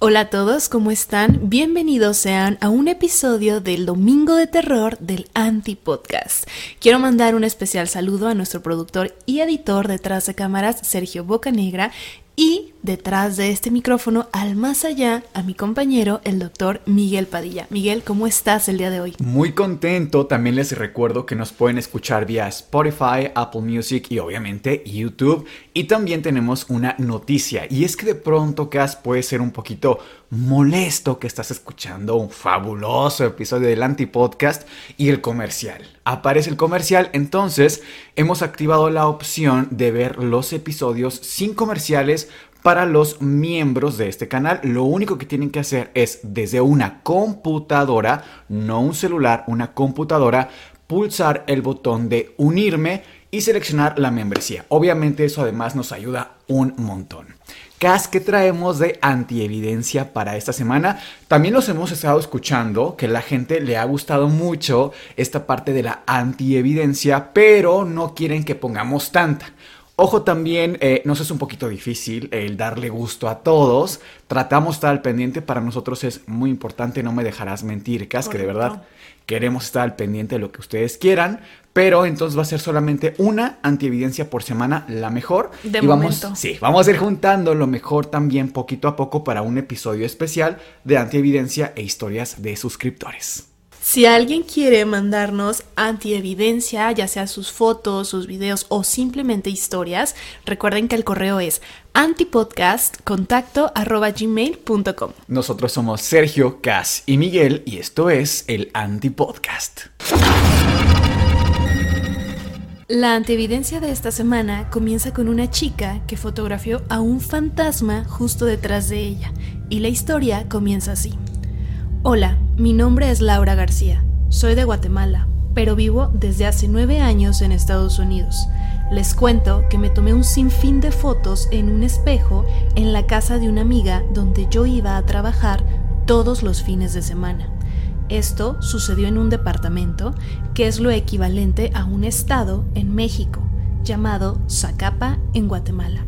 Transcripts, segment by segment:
Hola a todos, ¿cómo están? Bienvenidos sean a un episodio del Domingo de Terror del Anti Podcast. Quiero mandar un especial saludo a nuestro productor y editor detrás de cámaras, Sergio Bocanegra, y detrás de este micrófono, al más allá, a mi compañero, el doctor Miguel Padilla. Miguel, ¿cómo estás el día de hoy? Muy contento, también les recuerdo que nos pueden escuchar vía Spotify, Apple Music y obviamente YouTube. Y también tenemos una noticia, y es que de pronto Cas puede ser un poquito molesto que estás escuchando un fabuloso episodio del Antipodcast y el comercial. Aparece el comercial, entonces hemos activado la opción de ver los episodios sin comerciales para los miembros de este canal. Lo único que tienen que hacer es desde una computadora, no un celular, una computadora, pulsar el botón de unirme y seleccionar la membresía. Obviamente eso además nos ayuda un montón. Cas que traemos de antievidencia para esta semana. También los hemos estado escuchando, que la gente le ha gustado mucho esta parte de la antievidencia, pero no quieren que pongamos tanta. Ojo también, eh, nos es un poquito difícil el darle gusto a todos. Tratamos estar al pendiente, para nosotros es muy importante, no me dejarás mentir, Cas, que de verdad queremos estar al pendiente de lo que ustedes quieran, pero entonces va a ser solamente una antievidencia por semana, la mejor. De y vamos, momento. sí, vamos a ir juntando lo mejor también poquito a poco para un episodio especial de antievidencia e historias de suscriptores. Si alguien quiere mandarnos antievidencia, ya sea sus fotos, sus videos o simplemente historias, recuerden que el correo es antipodcastcontacto@gmail.com. Nosotros somos Sergio, Cas y Miguel y esto es el Antipodcast. La antievidencia de esta semana comienza con una chica que fotografió a un fantasma justo detrás de ella y la historia comienza así. Hola, mi nombre es Laura García, soy de Guatemala, pero vivo desde hace nueve años en Estados Unidos. Les cuento que me tomé un sinfín de fotos en un espejo en la casa de una amiga donde yo iba a trabajar todos los fines de semana. Esto sucedió en un departamento que es lo equivalente a un estado en México, llamado Zacapa en Guatemala.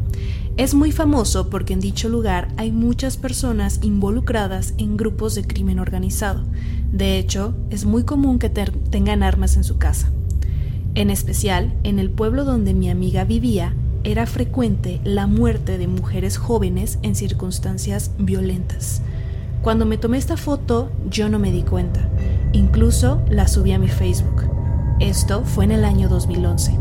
Es muy famoso porque en dicho lugar hay muchas personas involucradas en grupos de crimen organizado. De hecho, es muy común que tengan armas en su casa. En especial, en el pueblo donde mi amiga vivía, era frecuente la muerte de mujeres jóvenes en circunstancias violentas. Cuando me tomé esta foto, yo no me di cuenta. Incluso la subí a mi Facebook. Esto fue en el año 2011.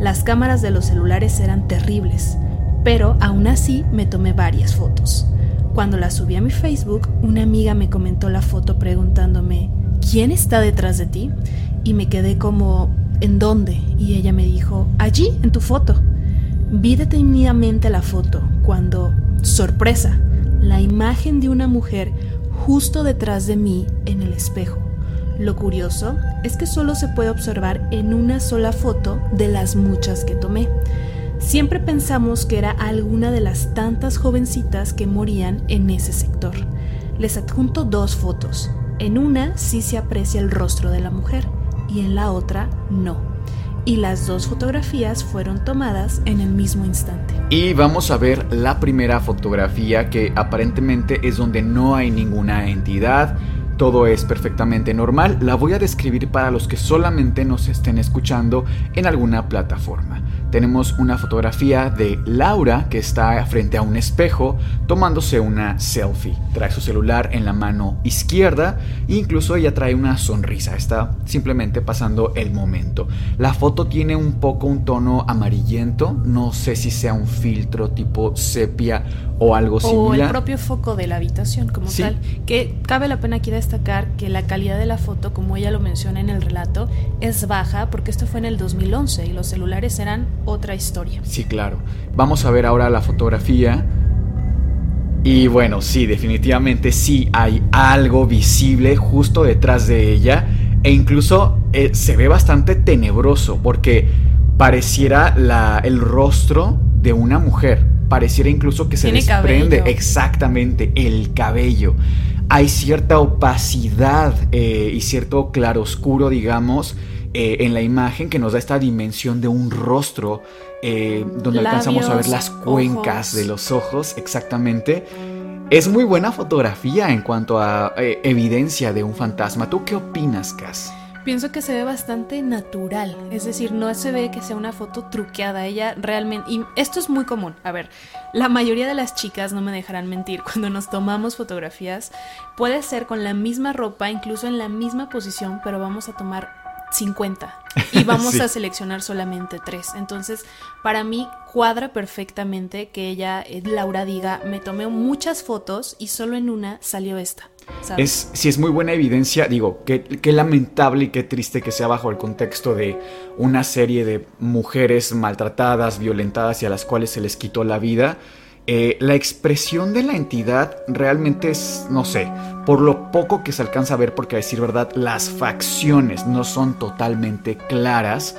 Las cámaras de los celulares eran terribles, pero aún así me tomé varias fotos. Cuando la subí a mi Facebook, una amiga me comentó la foto preguntándome, ¿quién está detrás de ti? Y me quedé como, ¿en dónde? Y ella me dijo, allí, en tu foto. Vi detenidamente la foto cuando, sorpresa, la imagen de una mujer justo detrás de mí en el espejo. Lo curioso es que solo se puede observar en una sola foto de las muchas que tomé. Siempre pensamos que era alguna de las tantas jovencitas que morían en ese sector. Les adjunto dos fotos. En una sí se aprecia el rostro de la mujer y en la otra no. Y las dos fotografías fueron tomadas en el mismo instante. Y vamos a ver la primera fotografía que aparentemente es donde no hay ninguna entidad. Todo es perfectamente normal. La voy a describir para los que solamente nos estén escuchando en alguna plataforma. Tenemos una fotografía de Laura que está frente a un espejo tomándose una selfie. Trae su celular en la mano izquierda e incluso ella trae una sonrisa. Está simplemente pasando el momento. La foto tiene un poco un tono amarillento. No sé si sea un filtro tipo sepia o algo similar. O el propio foco de la habitación como tal. Que cabe la pena aquí destacar que la calidad de la foto, como ella lo menciona en el relato, es baja porque esto fue en el 2011 y los celulares eran otra historia. Sí, claro. Vamos a ver ahora la fotografía. Y bueno, sí, definitivamente sí hay algo visible justo detrás de ella. E incluso eh, se ve bastante tenebroso porque pareciera la, el rostro de una mujer. Pareciera incluso que se desprende exactamente el cabello. Hay cierta opacidad eh, y cierto claroscuro, digamos, eh, en la imagen que nos da esta dimensión de un rostro eh, donde alcanzamos a ver las cuencas de los ojos exactamente. Es muy buena fotografía en cuanto a eh, evidencia de un fantasma. ¿Tú qué opinas, Cass? Pienso que se ve bastante natural, es decir, no se ve que sea una foto truqueada, ella realmente, y esto es muy común, a ver, la mayoría de las chicas no me dejarán mentir, cuando nos tomamos fotografías, puede ser con la misma ropa, incluso en la misma posición, pero vamos a tomar 50 y vamos a seleccionar solamente tres. Entonces, para mí cuadra perfectamente que ella, eh, Laura, diga, me tomé muchas fotos y solo en una salió esta. Es, si es muy buena evidencia, digo, qué, qué lamentable y qué triste que sea bajo el contexto de una serie de mujeres maltratadas, violentadas y a las cuales se les quitó la vida eh, la expresión de la entidad realmente es, no sé, por lo poco que se alcanza a ver, porque a decir verdad, las facciones no son totalmente claras,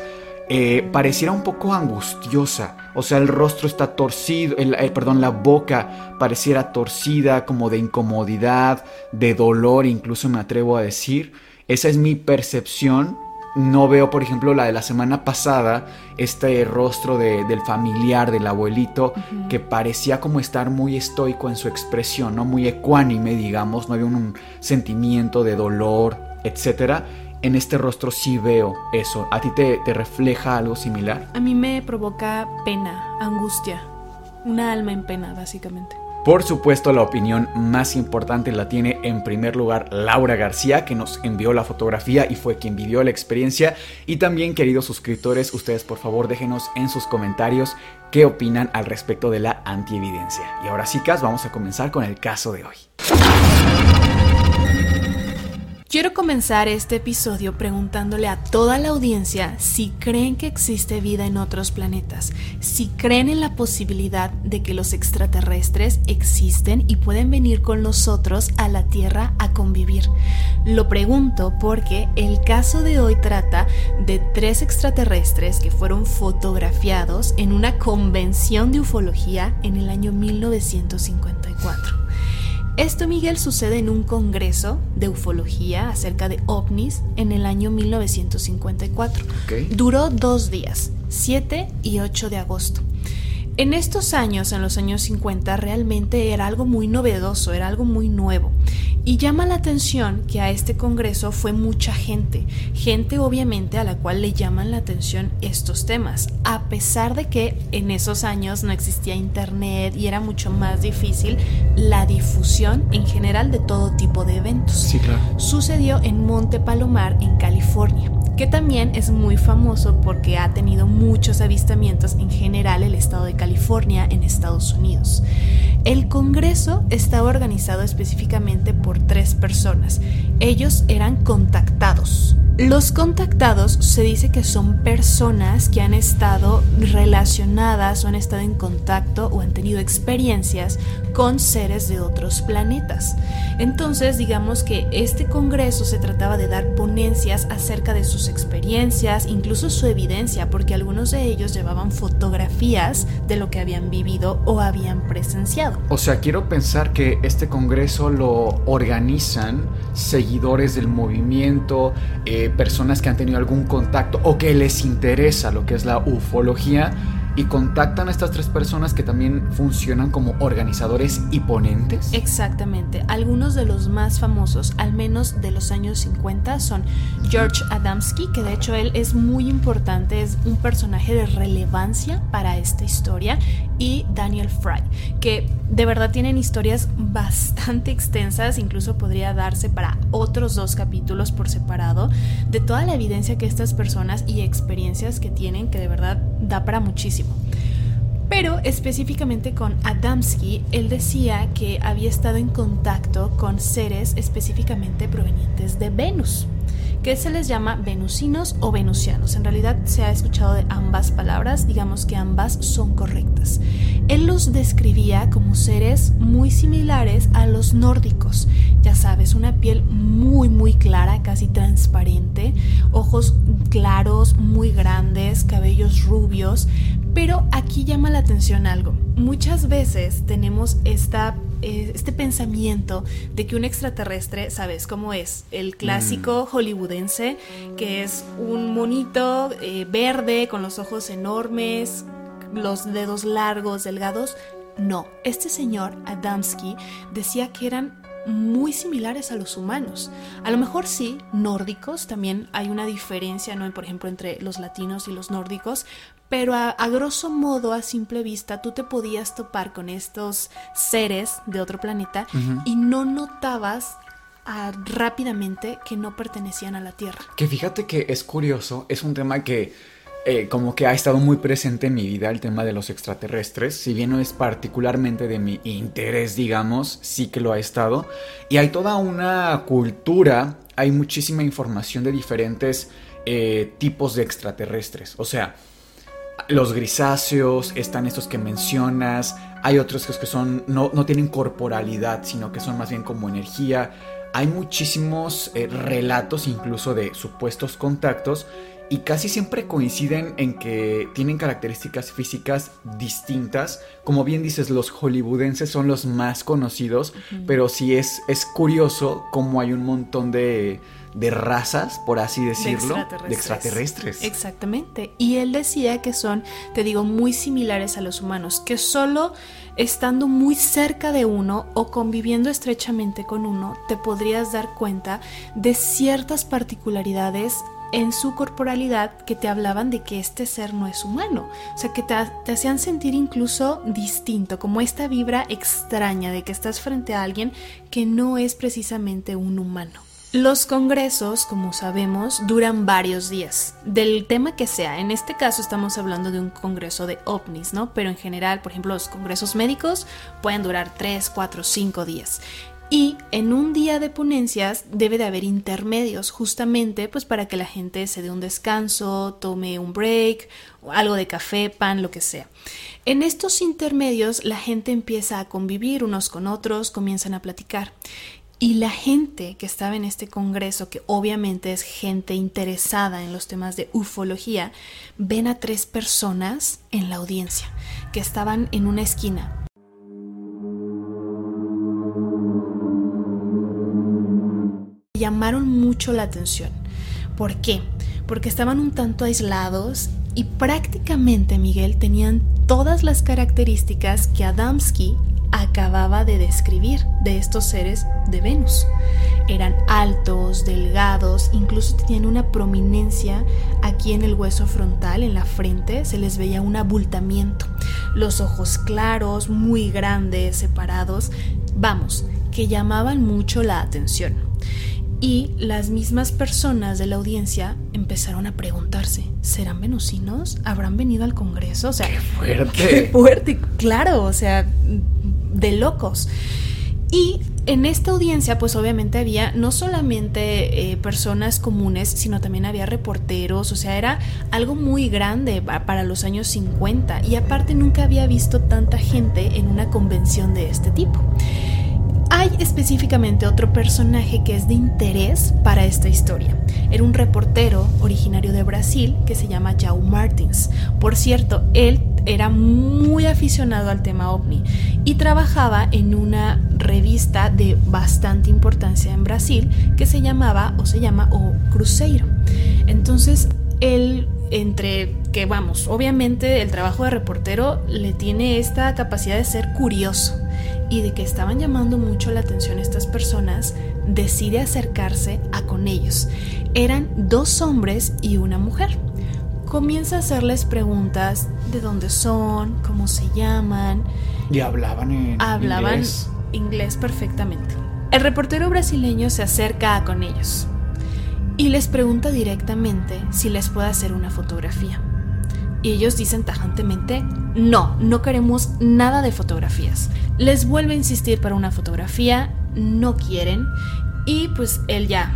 eh, pareciera un poco angustiosa. O sea, el rostro está torcido, el, perdón, la boca pareciera torcida, como de incomodidad, de dolor, incluso me atrevo a decir. Esa es mi percepción no veo, por ejemplo, la de la semana pasada, este rostro del familiar, del abuelito, que parecía como estar muy estoico en su expresión, ¿no? Muy ecuánime, digamos, no había un, sentimiento de dolor, etc. En este rostro sí veo eso. ¿A ti te, te refleja algo similar? A mí me provoca pena, angustia, una alma en pena, básicamente. Por supuesto, la opinión más importante la tiene en primer lugar Laura García, que nos envió la fotografía y fue quien vivió la experiencia. Y también, queridos suscriptores, ustedes por favor déjenos en sus comentarios qué opinan al respecto de la antievidencia. Y ahora sí, Cas, vamos a comenzar con el caso de hoy. Quiero comenzar este episodio preguntándole a toda la audiencia si creen que existe vida en otros planetas, si creen en la posibilidad de que los extraterrestres existen y pueden venir con nosotros a la Tierra a convivir. Lo pregunto porque el caso de hoy trata de tres extraterrestres que fueron fotografiados en una convención de ufología en el año 1954. Esto, Miguel, sucede en un congreso de ufología acerca de ovnis en el año 1954. Duró dos días, 7 y 8 de agosto. En estos años, en los años 50, realmente era algo muy novedoso, era algo muy nuevo. Y llama la atención que a este congreso fue mucha gente, gente obviamente a la cual le llaman la atención estos temas, a pesar de que en esos años no existía internet y era mucho más difícil la difusión en general de todo tipo de eventos. Sí, claro. Sucedió en Monte Palomar, en California que también es muy famoso porque ha tenido muchos avistamientos en general el estado de California en Estados Unidos. El Congreso estaba organizado específicamente por tres personas. Ellos eran contactados. Los contactados se dice que son personas que han estado relacionadas o han estado en contacto o han tenido experiencias con seres de otros planetas. Entonces, digamos que este congreso se trataba de dar ponencias acerca de sus experiencias, incluso su evidencia, porque algunos de ellos llevaban fotografías de lo que habían vivido o habían presenciado. O sea, quiero pensar que este congreso lo organizan seguidores del movimiento, eh, personas que han tenido algún contacto o que les interesa lo que es la ufología y contactan a estas tres personas que también funcionan como organizadores y ponentes. Exactamente. Algunos de los más famosos, al menos de los años 50, son George Adamski, que de hecho él es muy importante, es un personaje de relevancia para esta historia, y Daniel Fry, que de verdad tienen historias bastante extensas, incluso podría darse para otros dos capítulos por separado, de toda la evidencia que estas personas y experiencias que tienen, que de verdad da para muchísimo. Pero específicamente con Adamski, él decía que había estado en contacto con seres específicamente provenientes de Venus que se les llama venusinos o venusianos. En realidad se ha escuchado de ambas palabras, digamos que ambas son correctas. Él los describía como seres muy similares a los nórdicos, ya sabes, una piel muy muy clara, casi transparente, ojos claros, muy grandes, cabellos rubios, pero aquí llama la atención algo. Muchas veces tenemos esta eh, este pensamiento de que un extraterrestre, ¿sabes cómo es? El clásico mm. hollywoodense, que es un monito eh, verde con los ojos enormes, los dedos largos, delgados. No, este señor Adamski decía que eran muy similares a los humanos. A lo mejor sí, nórdicos, también hay una diferencia, ¿no? Por ejemplo, entre los latinos y los nórdicos, pero a, grosso modo, a simple vista, tú te podías topar con estos seres de otro planeta y no notabas ah, rápidamente que no pertenecían a la Tierra. Que fíjate que es curioso, es un tema que eh, como que ha estado muy presente en mi vida, el tema de los extraterrestres, si bien no es particularmente de mi interés, digamos, sí que lo ha estado. Y hay toda una cultura, hay muchísima información de diferentes eh, tipos de extraterrestres. O sea, los grisáceos, están estos que mencionas, hay otros que son, no, no tienen corporalidad, sino que son más bien como energía. Hay muchísimos eh, relatos incluso de supuestos contactos y casi siempre coinciden en que tienen características físicas distintas. Como bien dices, los hollywoodenses son los más conocidos, pero sí es, es curioso cómo hay un montón de de razas, por así decirlo, de extraterrestres. Exactamente. Y él decía que son, te digo, muy similares a los humanos, que solo estando muy cerca de uno o conviviendo estrechamente con uno, te podrías dar cuenta de ciertas particularidades en su corporalidad que te hablaban de que este ser no es humano, o sea, que te, hacían sentir incluso distinto, como esta vibra extraña de que estás frente a alguien que no es precisamente un humano. Los congresos, como sabemos, duran varios días, del tema que sea. En este caso estamos hablando de un congreso de ovnis, ¿no? Pero en general, por ejemplo, los congresos médicos pueden durar 3, 4, 5 días. Y en un día de ponencias debe de haber intermedios, justamente pues para que la gente se dé un descanso, tome un break, algo de café, pan, lo que sea. En estos intermedios la gente empieza a convivir unos con otros, comienzan a platicar. Y la gente que estaba en este congreso, que obviamente es gente interesada en los temas de ufología, ven a tres personas en la audiencia que estaban en una esquina. Llamaron mucho la atención. ¿Por qué? Porque estaban un tanto aislados y prácticamente Miguel tenían todas las características que Adamski acababa de describir de estos seres de Venus. Eran altos, delgados, incluso tenían una prominencia aquí en el hueso frontal, en la frente, se les veía un abultamiento. Los ojos claros, muy grandes, separados, vamos, que llamaban mucho la atención. Y las mismas personas de la audiencia empezaron a preguntarse, ¿serán venusinos? ¿Habrán venido al Congreso? O sea, ¡Qué fuerte! ¡Qué fuerte! Claro, o sea, de locos. Y en esta audiencia, pues obviamente había no solamente eh, personas comunes, sino también había reporteros, o sea, era algo muy grande para los años 50 y aparte nunca había visto tanta gente en una convención de este tipo. Hay específicamente otro personaje que es de interés para esta historia. Era un reportero originario de Brasil que se llama João Martins. Por cierto, él era muy aficionado al tema ovni y trabajaba en una revista de bastante importancia en Brasil que se llamaba o se llama O Cruzeiro. Entonces, él entre que vamos, obviamente el trabajo de reportero le tiene esta capacidad de ser curioso y de que estaban llamando mucho la atención estas personas, decide acercarse a con ellos. Eran dos hombres y una mujer. Comienza a hacerles preguntas de dónde son, cómo se llaman. Y hablaban en hablaban inglés. inglés perfectamente. El reportero brasileño se acerca a con ellos y les pregunta directamente si les puede hacer una fotografía. Y ellos dicen tajantemente, no, no queremos nada de fotografías. Les vuelve a insistir para una fotografía, no quieren. Y pues él ya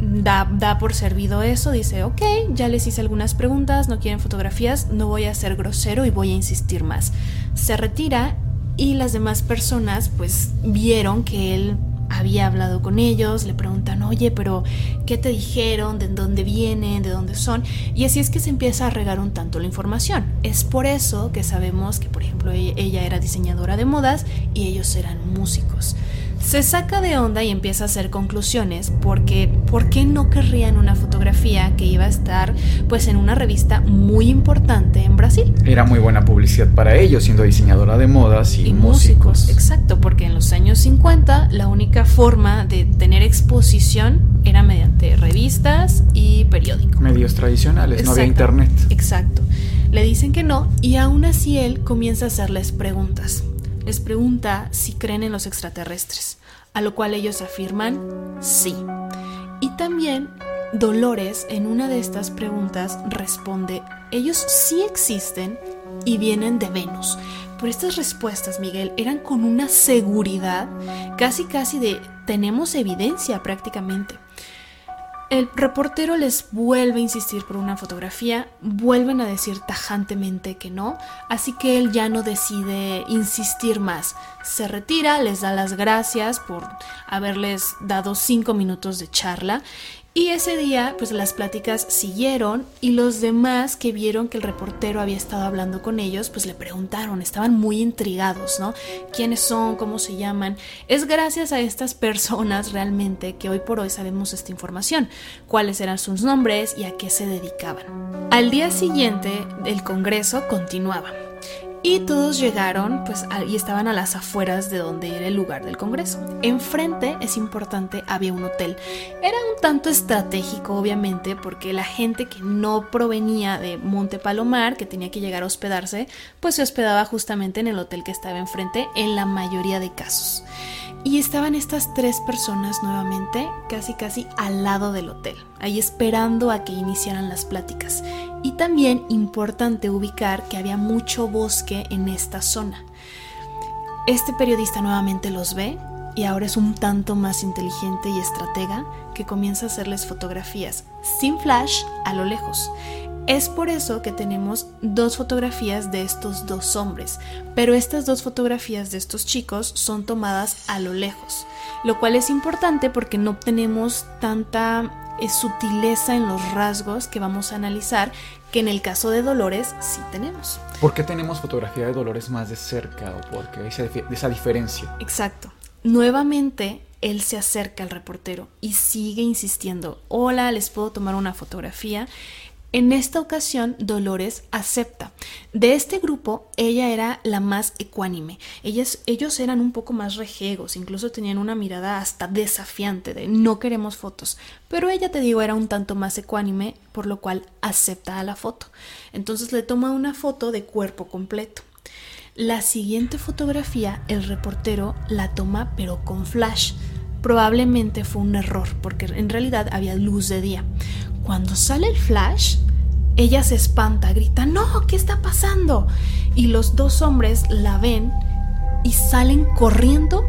da, da por servido eso, dice, ok, ya les hice algunas preguntas, no quieren fotografías, no voy a ser grosero y voy a insistir más. Se retira y las demás personas pues vieron que él había hablado con ellos, le preguntan, oye, pero ¿qué te dijeron? ¿De dónde vienen? ¿De dónde son? Y así es que se empieza a regar un tanto la información. Es por eso que sabemos que, por ejemplo, ella, ella era diseñadora de modas y ellos eran músicos. Se saca de onda y empieza a hacer conclusiones porque ¿por qué no querrían una fotografía que iba a estar pues en una revista muy importante en Brasil? Era muy buena publicidad para ellos, siendo diseñadora de modas y, y músicos. músicos. Exacto, porque en los años 50 la única forma de tener exposición era mediante revistas y periódicos. Medios tradicionales, no había internet. Exacto. Le dicen que no y aún así él comienza a hacerles preguntas. Les pregunta si creen en los extraterrestres, a lo cual ellos afirman sí. Y también Dolores en una de estas preguntas responde, ellos sí existen y vienen de Venus. Pero estas respuestas, Miguel, eran con una seguridad casi casi de tenemos evidencia prácticamente. El reportero les vuelve a insistir por una fotografía, vuelven a decir tajantemente que no, así que él ya no decide insistir más. Se retira, les da las gracias por haberles dado cinco minutos de charla y ese día, pues las pláticas siguieron y los demás que vieron que el reportero había estado hablando con ellos, pues le preguntaron, estaban muy intrigados, ¿no? ¿Quiénes son? ¿Cómo se llaman? Es gracias a estas personas realmente que hoy por hoy sabemos esta información, cuáles eran sus nombres y a qué se dedicaban. Al día siguiente, el Congreso continuaba. Y todos llegaron, pues, y estaban a las afueras de donde era el lugar del Congreso. Enfrente, es importante, había un hotel. Era un tanto estratégico, obviamente, porque la gente que no provenía de Monte Palomar, que tenía que llegar a hospedarse, pues se hospedaba justamente en el hotel que estaba enfrente en la mayoría de casos. Y estaban estas tres personas nuevamente, casi casi al lado del hotel, ahí esperando a que iniciaran las pláticas. Y también importante ubicar que había mucho bosque en esta zona. Este periodista nuevamente los ve y ahora es un tanto más inteligente y estratega que comienza a hacerles fotografías sin flash a lo lejos. Es por eso que tenemos dos fotografías de estos dos hombres, pero estas dos fotografías de estos chicos son tomadas a lo lejos, lo cual es importante porque no tenemos tanta eh, sutileza en los rasgos que vamos a analizar que en el caso de Dolores sí tenemos. ¿Por qué tenemos fotografía de Dolores más de cerca o por qué esa, esa diferencia? Exacto. Nuevamente él se acerca al reportero y sigue insistiendo, hola, ¿les puedo tomar una fotografía? En esta ocasión, Dolores acepta. De este grupo, ella era la más ecuánime. Ellas, ellos eran un poco más rejegos, incluso tenían una mirada hasta desafiante de no queremos fotos. Pero ella, te digo, era un tanto más ecuánime, por lo cual acepta a la foto. Entonces le toma una foto de cuerpo completo. La siguiente fotografía, el reportero la toma pero con flash. Probablemente fue un error porque en realidad había luz de día. Cuando sale el flash, ella se espanta, grita, no, ¿qué está pasando? Y los dos hombres la ven y salen corriendo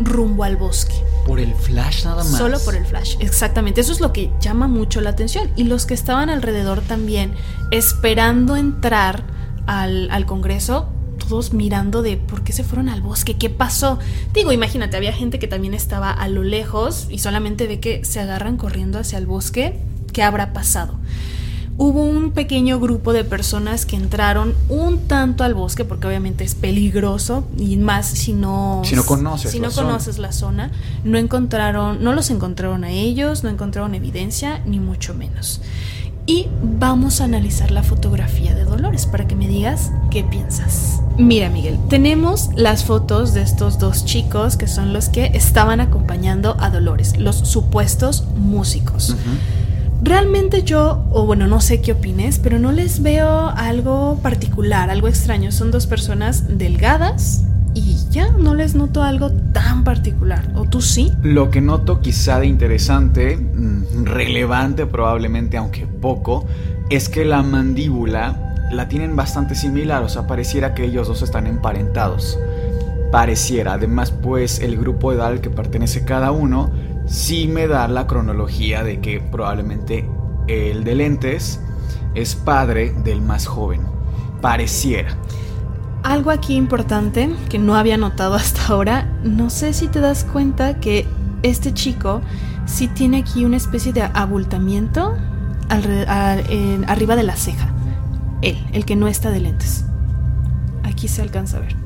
rumbo al bosque. Por el flash nada más. Solo por el flash, exactamente. Eso es lo que llama mucho la atención. Y los que estaban alrededor también, esperando entrar al, al Congreso, todos mirando de por qué se fueron al bosque, qué pasó. Digo, imagínate, había gente que también estaba a lo lejos y solamente ve que se agarran corriendo hacia el bosque. ¿Qué habrá pasado? Hubo un pequeño grupo de personas que entraron un tanto al bosque porque obviamente es peligroso y más si no Si no conoces si la no zona. conoces la zona, no encontraron, no los encontraron a ellos, no encontraron evidencia ni mucho menos. y vamos a analizar la fotografía de Dolores para que me digas qué piensas. Mira Miguel, tenemos las fotos de estos dos chicos que son los que estaban acompañando a Dolores, los supuestos músicos. Realmente yo, o bueno, no sé qué opines, pero no les veo algo particular, algo extraño. Son dos personas delgadas, y ya no les noto algo tan particular. ¿O tú sí? Lo que noto quizá de interesante, mm, relevante probablemente, aunque poco, es que la mandíbula la tienen bastante similar, o sea, pareciera que ellos dos están emparentados. Pareciera, además pues el grupo edad al que pertenece cada uno sí me da la cronología de que probablemente el de lentes es padre del más joven. Pareciera. Algo aquí importante que no había notado hasta ahora, no sé si te das cuenta que este chico sí tiene aquí una especie de abultamiento arriba de la ceja. Él, el que no está de lentes. Aquí se alcanza a ver.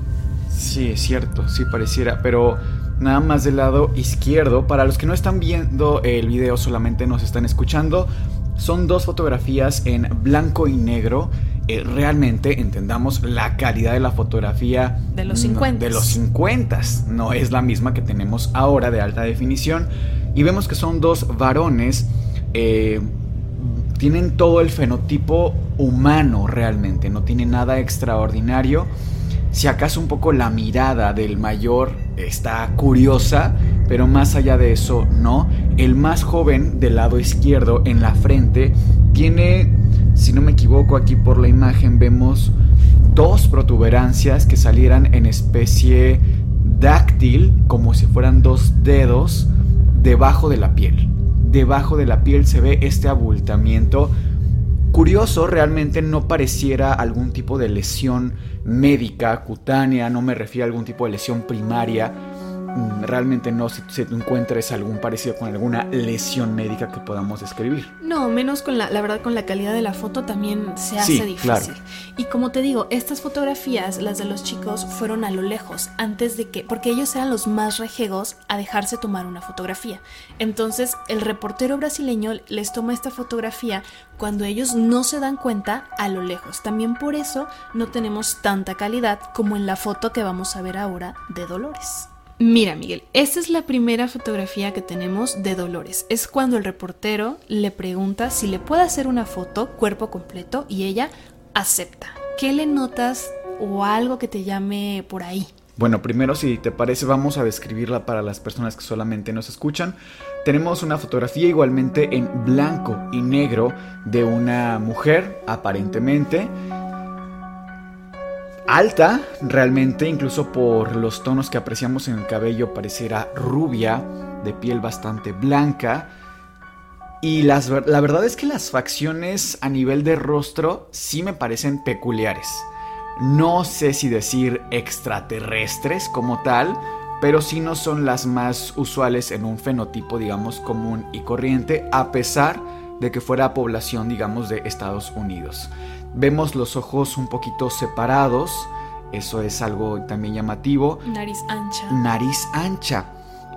Sí, es cierto, sí pareciera, pero nada más del lado izquierdo, para los que no están viendo el video, solamente nos están escuchando, son dos fotografías en blanco y negro eh, realmente entendamos la calidad de la fotografía de los 50. de los 50. No es la misma que tenemos ahora de alta definición. Y vemos que son dos varones. Eh, tienen todo el fenotipo humano realmente. No tiene nada extraordinario. Si acaso un poco la mirada del mayor está curiosa, pero más allá de eso, no. El más joven del lado izquierdo en la frente tiene si no me equivoco, aquí por la imagen vemos dos protuberancias que salieran en especie dáctil, como si fueran dos dedos, debajo de la piel. Debajo de la piel se ve este abultamiento. Curioso, realmente no pareciera algún tipo de lesión médica, cutánea, no me refiero a algún tipo de lesión primaria realmente no se, se, encuentres algún parecido con alguna lesión médica que podamos describir. No, menos con la, la verdad con la calidad de la foto también se hace difícil. Y como te digo, estas fotografías, las de los chicos, fueron a lo lejos, antes de que, porque ellos eran los más rejegos a dejarse tomar una fotografía. Entonces, el reportero brasileño les toma esta fotografía cuando ellos no se dan cuenta a lo lejos. También por eso no tenemos tanta calidad como en la foto que vamos a ver ahora de Dolores. Mira, Miguel, esta es la primera fotografía que tenemos de Dolores. Es cuando el reportero le pregunta si le puede hacer una foto cuerpo completo y ella acepta. ¿Qué le notas o algo que te llame por ahí? Bueno, primero si te parece vamos a describirla para las personas que solamente nos escuchan. Tenemos una fotografía igualmente en blanco y negro de una mujer, aparentemente, alta, realmente, incluso por los tonos que apreciamos en el cabello, pareciera rubia, de piel bastante blanca. Y las, la verdad es que las facciones a nivel de rostro sí me parecen peculiares. No sé si decir extraterrestres como tal, pero sí no son las más usuales en un fenotipo, digamos, común y corriente, a pesar de que fuera población, digamos, de Estados Unidos. Vemos los ojos un poquito separados, eso es algo también llamativo. Nariz ancha. Nariz ancha,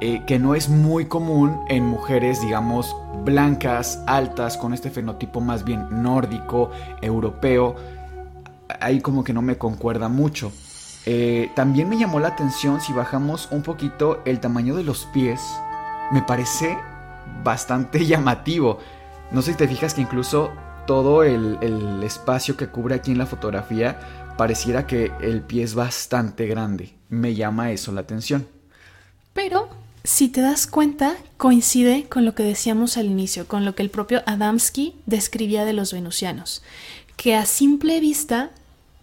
eh, que no es muy común en mujeres, digamos, blancas, altas, con este fenotipo más bien nórdico, europeo. Ahí como que no me concuerda mucho. Eh, también me llamó la atención si bajamos un poquito el tamaño de los pies. Me parece bastante llamativo. No sé si te fijas que incluso todo el, espacio que cubre aquí en la fotografía pareciera que el pie es bastante grande. Me llama eso la atención. Pero, si te das cuenta, coincide con lo que decíamos al inicio, con lo que el propio Adamski describía de los venusianos, que a simple vista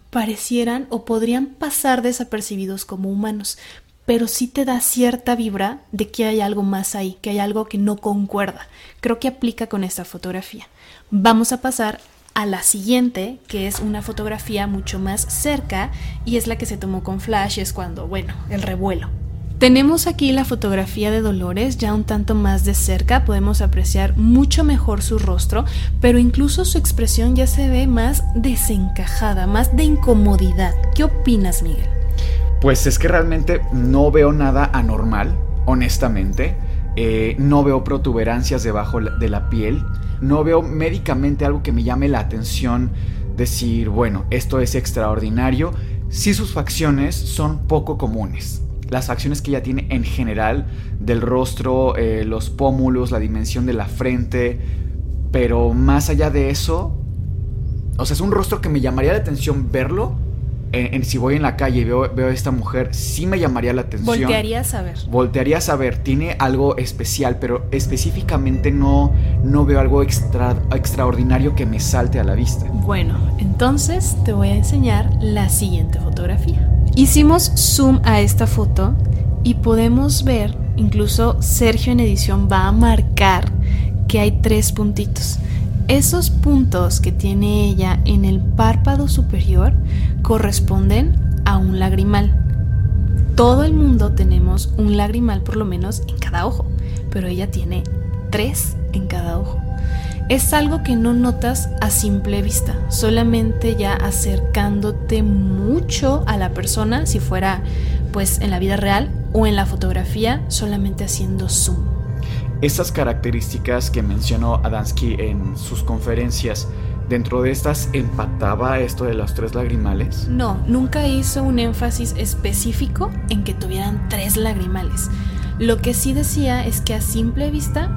parecieran o podrían pasar desapercibidos como humanos, pero sí te da cierta vibra de que hay algo más ahí, que hay algo que no concuerda. Creo que aplica con esta fotografía. Vamos a pasar a la siguiente, que es una fotografía mucho más cerca y es la que se tomó con flashes cuando, bueno, el revuelo. Tenemos aquí la fotografía de Dolores ya un tanto más de cerca, podemos apreciar mucho mejor su rostro, pero incluso su expresión ya se ve más desencajada, más de incomodidad. ¿Qué opinas, Miguel? Pues es que realmente no veo nada anormal, honestamente. eh, no veo protuberancias debajo de la piel, no veo médicamente algo que me llame la atención, decir, bueno, esto es extraordinario, si sus facciones son poco comunes. Las facciones que ella tiene en general del rostro, eh, los pómulos, la dimensión de la frente, pero más allá de eso, o sea, es un rostro que me llamaría la atención verlo, en, si voy en la calle y veo, veo, a esta mujer, sí me llamaría la atención. Voltearía a ver. Voltearía a saber. Tiene algo especial, pero específicamente no, no veo algo extra, extraordinario que me salte a la vista. Bueno, entonces te voy a enseñar la siguiente fotografía. Hicimos zoom a esta foto y podemos ver, incluso Sergio en edición va a marcar que hay tres puntitos. Esos puntos que tiene ella en el párpado superior corresponden a un lagrimal. Todo el mundo tenemos un lagrimal por lo menos en cada ojo, pero ella tiene tres en cada ojo. Es algo que no notas a simple vista, solamente ya acercándote mucho a la persona, si fuera pues en la vida real o en la fotografía, solamente haciendo zoom. Estas características que mencionó Adansky en sus conferencias, ¿dentro de estas empataba esto de los tres lagrimales? No, nunca hizo un énfasis específico en que tuvieran tres lagrimales. Lo que sí decía es que a simple vista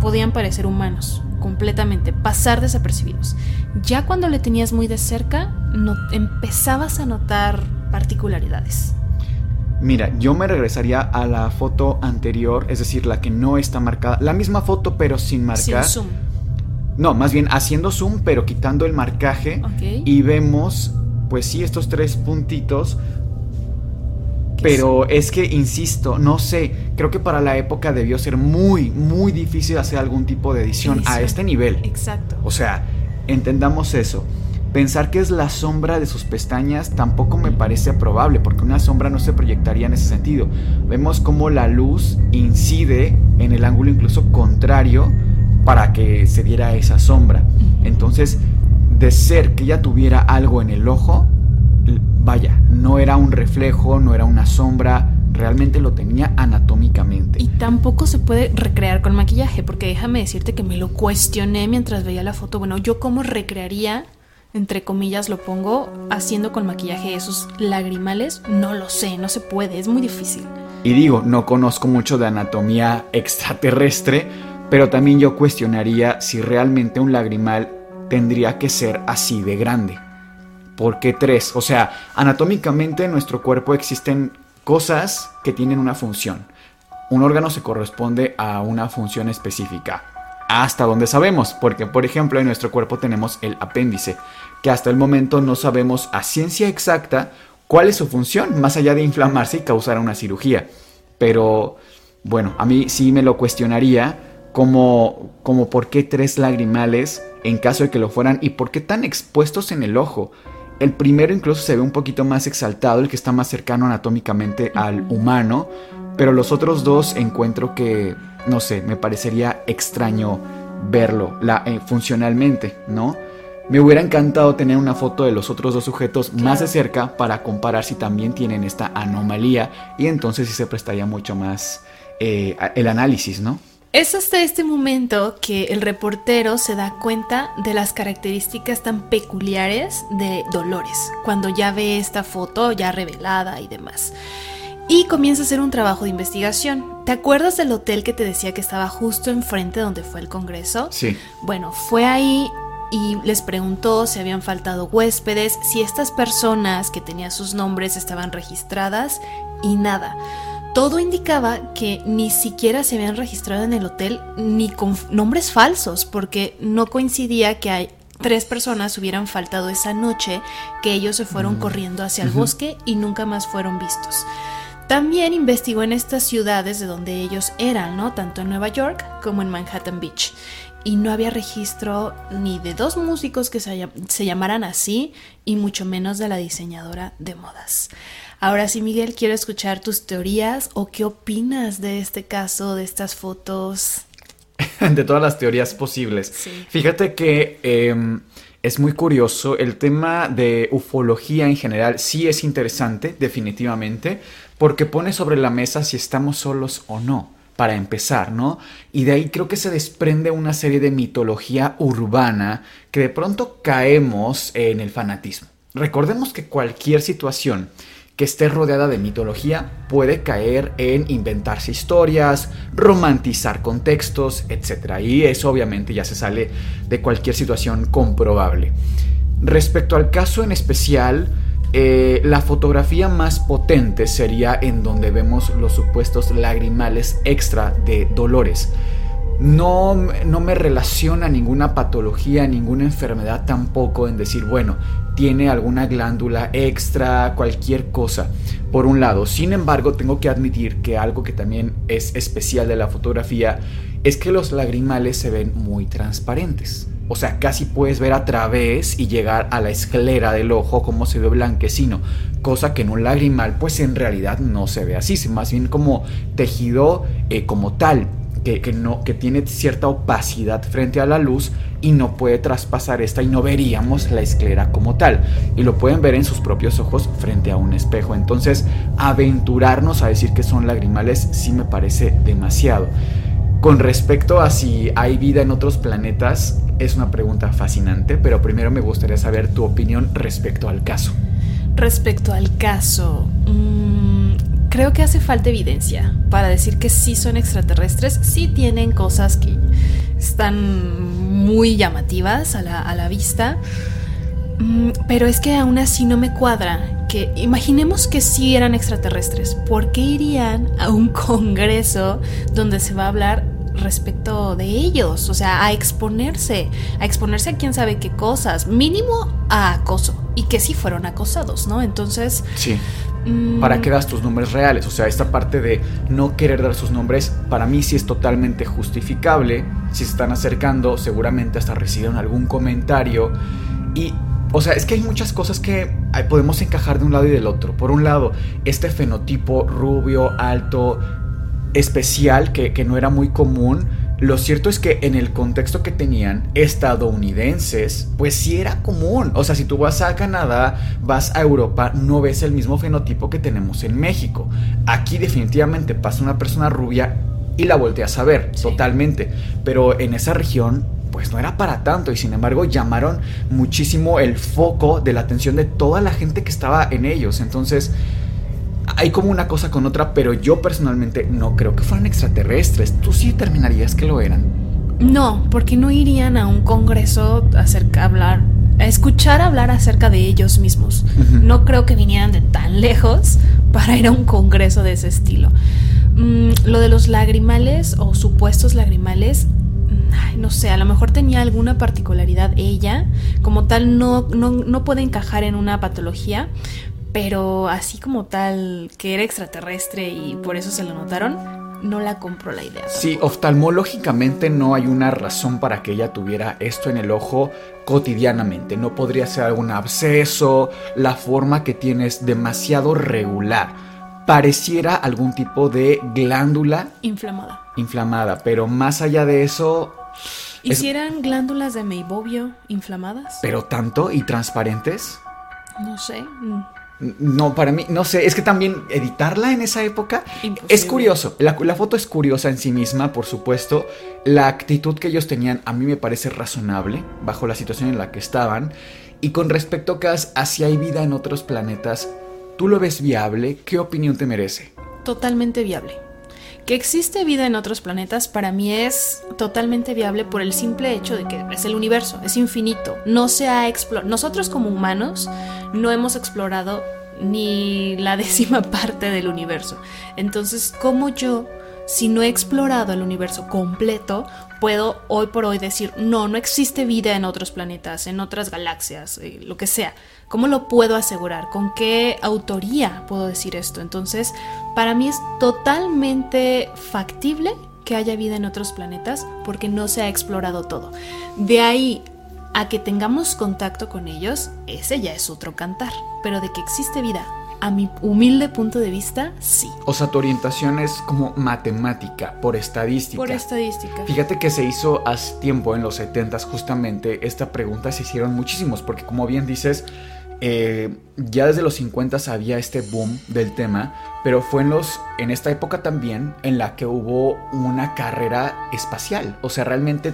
podían parecer humanos, completamente, pasar desapercibidos. Ya cuando le tenías muy de cerca, no, empezabas a notar particularidades. Mira, yo me regresaría a la foto anterior, es decir, la que no está marcada. La misma foto, pero sin marcar. Sin zoom. No, más bien haciendo zoom, pero quitando el marcaje. Y vemos, pues sí, estos tres puntitos. Pero es que, insisto, no sé, creo que para la época debió ser muy, muy difícil hacer algún tipo de edición. a este nivel. Exacto. O sea, entendamos eso. Pensar que es la sombra de sus pestañas tampoco me parece probable, porque una sombra no se proyectaría en ese sentido. Vemos cómo la luz incide en el ángulo incluso contrario para que se diera esa sombra. Entonces, de ser que ella tuviera algo en el ojo, vaya, no era un reflejo, no era una sombra, realmente lo tenía anatómicamente. Y tampoco se puede recrear con maquillaje, porque déjame decirte que me lo cuestioné mientras veía la foto. Bueno, yo cómo recrearía entre comillas lo pongo, haciendo con maquillaje esos lagrimales, no lo sé, no se puede, es muy difícil. Y digo, no conozco mucho de anatomía extraterrestre, pero también yo cuestionaría si realmente un lagrimal tendría que ser así de grande. ¿Por qué tres? O sea, anatómicamente en nuestro cuerpo existen cosas que tienen una función. Un órgano se corresponde a una función específica hasta donde sabemos, porque por ejemplo en nuestro cuerpo tenemos el apéndice, que hasta el momento no sabemos a ciencia exacta cuál es su función, más allá de inflamarse y causar una cirugía. Pero bueno, a mí sí me lo cuestionaría como, como por qué tres lagrimales en caso de que lo fueran y por qué tan expuestos en el ojo. El primero incluso se ve un poquito más exaltado, el que está más cercano anatómicamente al humano, pero los otros dos encuentro que, no sé, me parecería extraño verlo la, eh, funcionalmente, ¿no? Me hubiera encantado tener una foto de los otros dos sujetos más de cerca para comparar si también tienen esta anomalía y entonces sí se prestaría mucho más eh, el análisis, ¿no? Es hasta este momento que el reportero se da cuenta de las características tan peculiares de Dolores, cuando ya ve esta foto ya revelada y demás y comienza a hacer un trabajo de investigación. ¿Te acuerdas del hotel que te decía que estaba justo enfrente donde fue el congreso? Sí. Bueno, fue ahí y les preguntó si habían faltado huéspedes, si estas personas que tenían sus nombres estaban registradas y nada. Todo indicaba que ni siquiera se habían registrado en el hotel ni con nombres falsos, porque no coincidía que hay tres personas hubieran faltado esa noche, que ellos se fueron mm. corriendo hacia el bosque y nunca más fueron vistos. También investigó en estas ciudades de donde ellos eran, ¿no? Tanto en Nueva York como en Manhattan Beach. Y no había registro ni de dos músicos que se, se llamaran así, y mucho menos de la diseñadora de modas. Ahora sí, Miguel, quiero escuchar tus teorías o qué opinas de este caso, de estas fotos. de todas las teorías posibles. Fíjate que em, es muy curioso. El tema de ufología en general sí es interesante, definitivamente porque pone sobre la mesa si estamos solos o no. para empezar, ¿no? Y de ahí creo que se desprende una serie de mitología urbana que de pronto caemos en el fanatismo. Recordemos que cualquier situación que esté rodeada de mitología puede caer en inventarse historias, romantizar contextos, etc. Y eso obviamente ya se sale de cualquier situación comprobable. Respecto al caso en especial, eh, la fotografía más potente sería en donde vemos los supuestos lagrimales extra de Dolores. No, no me relaciona ninguna patología, ninguna enfermedad tampoco en decir, bueno, tiene alguna glándula extra, cualquier cosa, por un lado. Sin embargo, tengo que admitir que algo que también es especial de la fotografía es que los lagrimales se ven muy transparentes. O sea, casi puedes ver a través y llegar a la esclera del ojo como se ve blanquecino, cosa que en un lagrimal pues en realidad no se ve así, más bien como tejido eh, como tal que, no, que tiene cierta opacidad frente a la luz y no puede traspasar esta y no veríamos la esclera como tal. Y lo pueden ver en sus propios ojos frente a un espejo. Entonces, aventurarnos a decir que son lagrimales sí me parece demasiado. Con respecto a si hay vida en otros planetas, es una pregunta fascinante, pero primero me gustaría saber tu opinión respecto al caso. Respecto al caso... Mmm creo que hace falta evidencia para decir que sí son extraterrestres, sí tienen cosas que están muy llamativas a la, vista, mm, pero es que aún así no me cuadra que imaginemos que sí eran extraterrestres, ¿por qué irían a un congreso donde se va a hablar respecto de ellos? O sea, a exponerse, a exponerse a quién sabe qué cosas, mínimo a acoso, y que sí fueron acosados, ¿no? Entonces... Sí ¿Para qué das tus nombres reales? O sea, esta parte de no querer dar sus nombres, para mí sí es totalmente justificable. Si se están acercando, seguramente hasta recibieron algún comentario. Y, o sea, es que hay muchas cosas que podemos encajar de un lado y del otro. Por un lado, este fenotipo rubio, alto, especial, que, que no era muy común lo cierto es que en el contexto que tenían estadounidenses, pues sí era común. O sea, si tú vas a Canadá, vas a Europa, no ves el mismo fenotipo que tenemos en México. Aquí definitivamente pasa una persona rubia y la volteas a ver, totalmente. Pero en esa región, pues no era para tanto y sin embargo llamaron muchísimo el foco de la atención de toda la gente que estaba en ellos. Entonces hay como una cosa con otra, pero yo personalmente no creo que fueran extraterrestres. ¿Tú sí terminarías que lo eran? No, porque no irían a un congreso a hablar, a escuchar hablar acerca de ellos mismos. No creo que vinieran de tan lejos para ir a un congreso de ese estilo. Mm, lo de los lagrimales o supuestos lagrimales, no sé, a lo mejor tenía alguna particularidad ella, como tal no, no, no puede encajar en una patología, pero así como tal que era extraterrestre y por eso se lo notaron, no la compro la idea. Sí, oftalmológicamente no hay una razón para que ella tuviera esto en el ojo cotidianamente. No podría ser algún absceso, la forma que tienes demasiado regular. Pareciera algún tipo de glándula inflamada. Inflamada, pero más allá de eso... ¿Hicieran glándulas de meibobio inflamadas? ¿Pero tanto y transparentes? No sé. No, para mí, no sé, es que también editarla en esa época es curioso. La, foto es curiosa en sí misma, por supuesto. La actitud que ellos tenían a mí me parece razonable, bajo la situación en la que estaban. Y con respecto a si hay vida en otros planetas, ¿tú lo ves viable? ¿Qué opinión te merece? Totalmente viable. Que existe vida en otros planetas para mí es totalmente viable por el simple hecho de que es el universo, es infinito. No se ha explorado. Nosotros como humanos no hemos explorado ni la décima parte del universo. Entonces, ¿cómo yo, si no he explorado el universo completo, puedo hoy por hoy decir, no, no existe vida en otros planetas, en otras galaxias, eh, lo que sea? ¿Cómo lo puedo asegurar? ¿Con qué autoría puedo decir esto? Entonces, para mí es totalmente factible que haya vida en otros planetas porque no se ha explorado todo. De ahí a que tengamos contacto con ellos, ese ya es otro cantar. Pero de que existe vida, a mi humilde punto de vista, sí. O sea, tu orientación es como matemática, por estadística. Por estadística. Fíjate que se hizo hace tiempo, en los 70 justamente, esta pregunta se hicieron muchísimos, porque como bien dices, eh, ya desde los 50 había este boom del tema, pero fue en, los, en esta época también en la que hubo una carrera espacial. O sea, realmente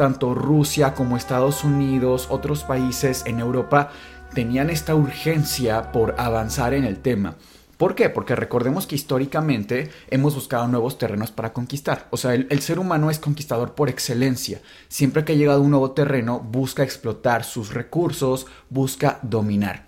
tanto Rusia como Estados Unidos, otros países en Europa, tenían esta urgencia por avanzar en el tema. ¿Por qué? Porque recordemos que históricamente hemos buscado nuevos terrenos para conquistar. O sea, el, ser humano es conquistador por excelencia. Siempre que ha llegado a un nuevo terreno, busca explotar sus recursos, busca dominar.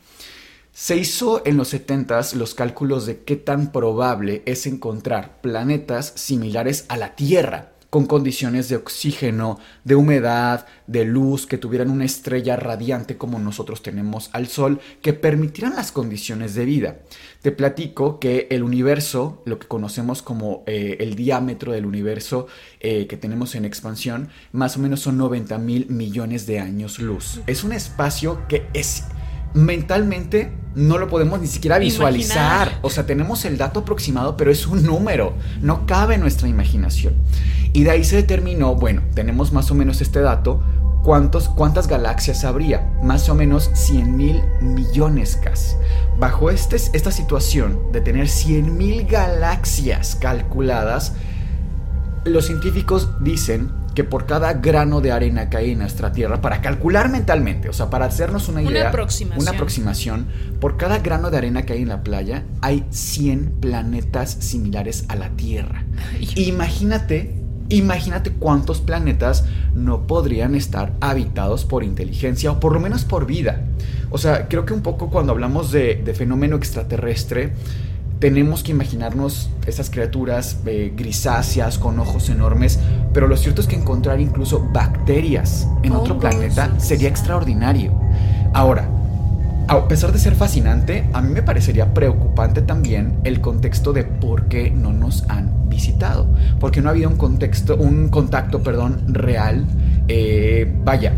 Se hizo en los 70 los cálculos de qué tan probable es encontrar planetas similares a la Tierra con condiciones de oxígeno, de humedad, de luz, que tuvieran una estrella radiante como nosotros tenemos al Sol, que permitieran las condiciones de vida. Te platico que el universo, lo que conocemos como eh, el diámetro del universo eh, que tenemos en expansión, más o menos son 90 mil millones de años luz. Es un espacio que es mentalmente no lo podemos ni siquiera visualizar. O sea, tenemos el dato aproximado, pero es un número. No cabe en nuestra imaginación. Y de ahí se determinó, bueno, tenemos más o menos este dato. ¿Cuántos, ¿Cuántas galaxias habría? Más o menos 100 mil millones casi. Bajo este, esta situación de tener 100 mil galaxias calculadas, los científicos dicen que por cada grano de arena que hay en nuestra Tierra, para calcular mentalmente, o sea, para hacernos una idea, una aproximación. una aproximación, por cada grano de arena que hay en la playa, hay 100 planetas similares a la Tierra. Imagínate, imagínate cuántos planetas no podrían estar habitados por inteligencia o por lo menos por vida. O sea, creo que un poco cuando hablamos de, de fenómeno extraterrestre, tenemos que imaginarnos esas criaturas eh, grisáceas con ojos enormes, pero lo cierto es que encontrar incluso bacterias en otro planeta sería extraordinario. Ahora, a pesar de ser fascinante, a mí me parecería preocupante también el contexto de por qué no nos han visitado, porque no ha habido un contexto, un contacto, perdón, real. Eh, vaya,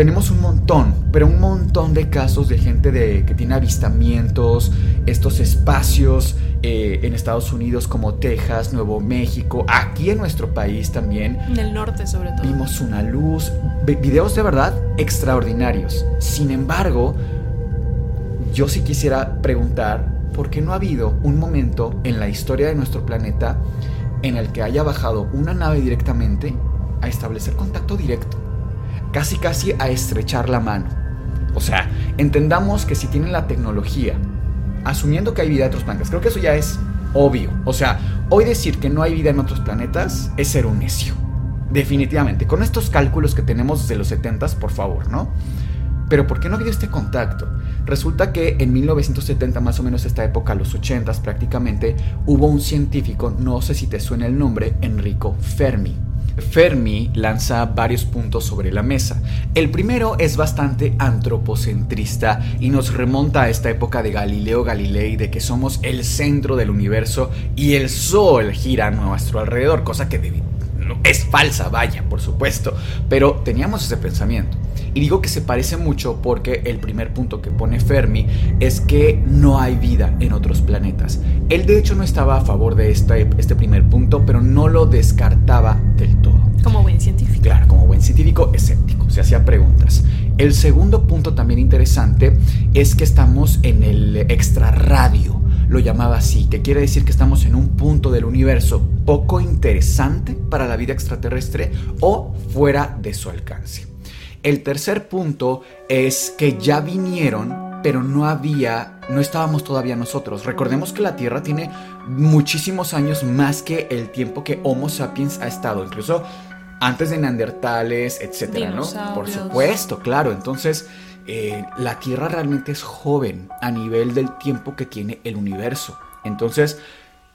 tenemos un montón, pero un montón de casos de gente de, que tiene avistamientos, estos espacios eh, en Estados Unidos como Texas, Nuevo México, aquí en nuestro país también. En el norte sobre todo. Vimos una luz, videos de verdad extraordinarios. Sin embargo, yo sí quisiera preguntar, ¿por qué no ha habido un momento en la historia de nuestro planeta en el que haya bajado una nave directamente a establecer contacto directo? Casi casi a estrechar la mano. O sea, entendamos que si tienen la tecnología, asumiendo que hay vida en otros planetas, creo que eso ya es obvio. O sea, hoy decir que no hay vida en otros planetas es ser un necio. Definitivamente, con estos cálculos que tenemos desde los 70, por favor, ¿no? Pero ¿por qué no habido este contacto? Resulta que en 1970, más o menos esta época, los 80 prácticamente, hubo un científico, no sé si te suena el nombre, Enrico Fermi Fermi lanza varios puntos sobre la mesa. El primero es bastante antropocentrista y nos remonta a esta época de Galileo Galilei de que somos el centro del universo y el Sol gira a nuestro alrededor, cosa que es falsa, vaya, por supuesto, pero teníamos ese pensamiento. Y digo que se parece mucho porque el primer punto que pone Fermi es que no hay vida en otros planetas. Él de hecho no estaba a favor de este, este primer punto, pero no lo descartaba del todo. Como buen científico. Claro, como buen científico escéptico, se hacía preguntas. El segundo punto también interesante es que estamos en el extrarradio, lo llamaba así, que quiere decir que estamos en un punto del universo poco interesante para la vida extraterrestre o fuera de su alcance. El tercer punto es que ya vinieron, pero no había, no estábamos todavía nosotros. Recordemos que la Tierra tiene muchísimos años más que el tiempo que Homo sapiens ha estado, incluso antes de Neandertales, etcétera, ¿no? Por supuesto, claro. Entonces, eh, la Tierra realmente es joven a nivel del tiempo que tiene el universo. Entonces,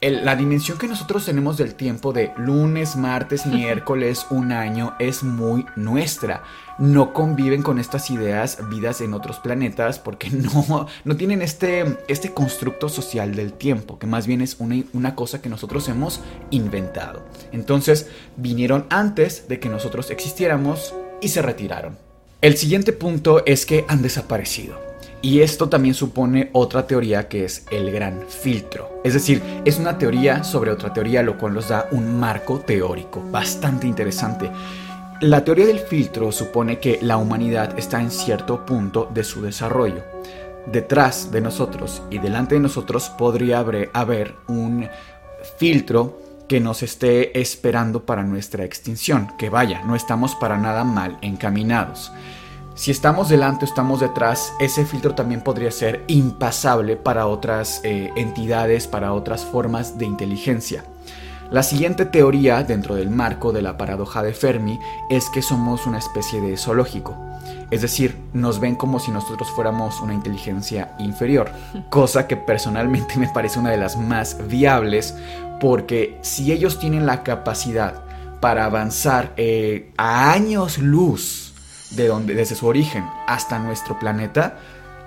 la dimensión que nosotros tenemos del tiempo de lunes, martes, miércoles, un año es muy nuestra. No conviven con estas ideas vidas en otros planetas porque no, no tienen este, este constructo social del tiempo, que más bien es una, una cosa que nosotros hemos inventado. Entonces vinieron antes de que nosotros existiéramos y se retiraron. El siguiente punto es que han desaparecido. Y esto también supone otra teoría que es el gran filtro. Es decir, es una teoría sobre otra teoría, lo cual nos da un marco teórico bastante interesante. La teoría del filtro supone que la humanidad está en cierto punto de su desarrollo. detrás de nosotros y delante de nosotros podría haber un filtro que nos esté esperando para nuestra extinción. Que vaya, no estamos para nada mal encaminados. Si estamos delante o estamos detrás, ese filtro también podría ser impasable para otras eh, entidades, para otras formas de inteligencia. La siguiente teoría dentro del marco de la paradoja de Fermi es que somos una especie de zoológico. Es decir, nos ven como si nosotros fuéramos una inteligencia inferior, cosa que personalmente me parece una de las más viables porque si ellos tienen la capacidad para avanzar eh, a años luz de donde, desde su origen hasta nuestro planeta,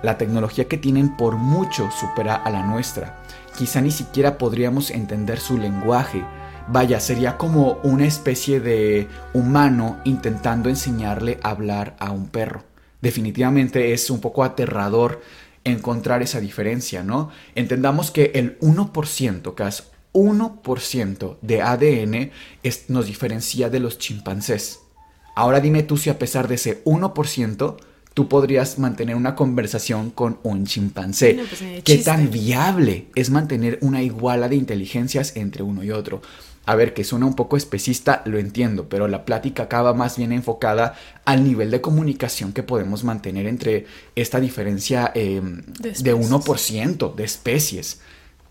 la tecnología que tienen por mucho supera a la nuestra. Quizá ni siquiera podríamos entender su lenguaje. Vaya, sería como una especie de humano intentando enseñarle a hablar a un perro. Definitivamente es un poco aterrador encontrar esa diferencia, ¿no? Entendamos que el 1%, casi 1% de ADN nos diferencia de los chimpancés. Ahora dime tú si a pesar de ese 1%, tú podrías mantener una conversación con un chimpancé. Pues, ¿Qué tan viable es mantener una iguala de inteligencias entre uno y otro? A ver, que suena un poco especista, lo entiendo, pero la plática acaba más bien enfocada al nivel de comunicación que podemos mantener entre esta diferencia em, de, de 1% de especies.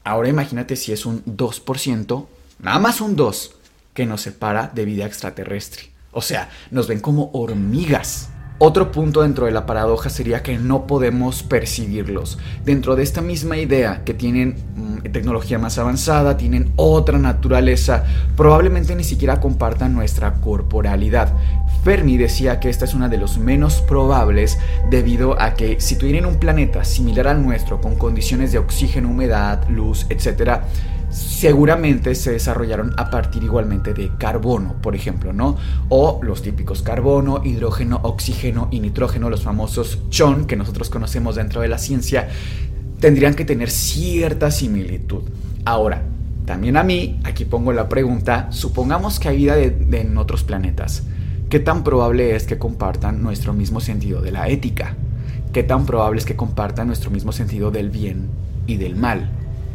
Ahora imagínate si es un 2%, nada más un 2, que nos separa de vida extraterrestre. O sea, nos ven como hormigas. Otro punto dentro de la paradoja sería que no podemos percibirlos. Dentro de esta misma idea que tienen mm, tecnología más avanzada, tienen otra naturaleza, probablemente ni siquiera compartan nuestra corporalidad. Fermi decía que esta es una de los menos probables debido a que si tuvieran un planeta similar al nuestro con condiciones de oxígeno, humedad, luz, etc., seguramente se desarrollaron a partir igualmente de carbono, por ejemplo, ¿no? O los típicos carbono, hidrógeno, oxígeno y nitrógeno, los famosos CHON que nosotros conocemos dentro de la ciencia, tendrían que tener cierta similitud. Ahora, también a mí, aquí pongo la pregunta, supongamos que hay vida en otros planetas. ¿Qué tan probable es que compartan nuestro mismo sentido de la ética? ¿Qué tan probable es que compartan nuestro mismo sentido del bien y del mal?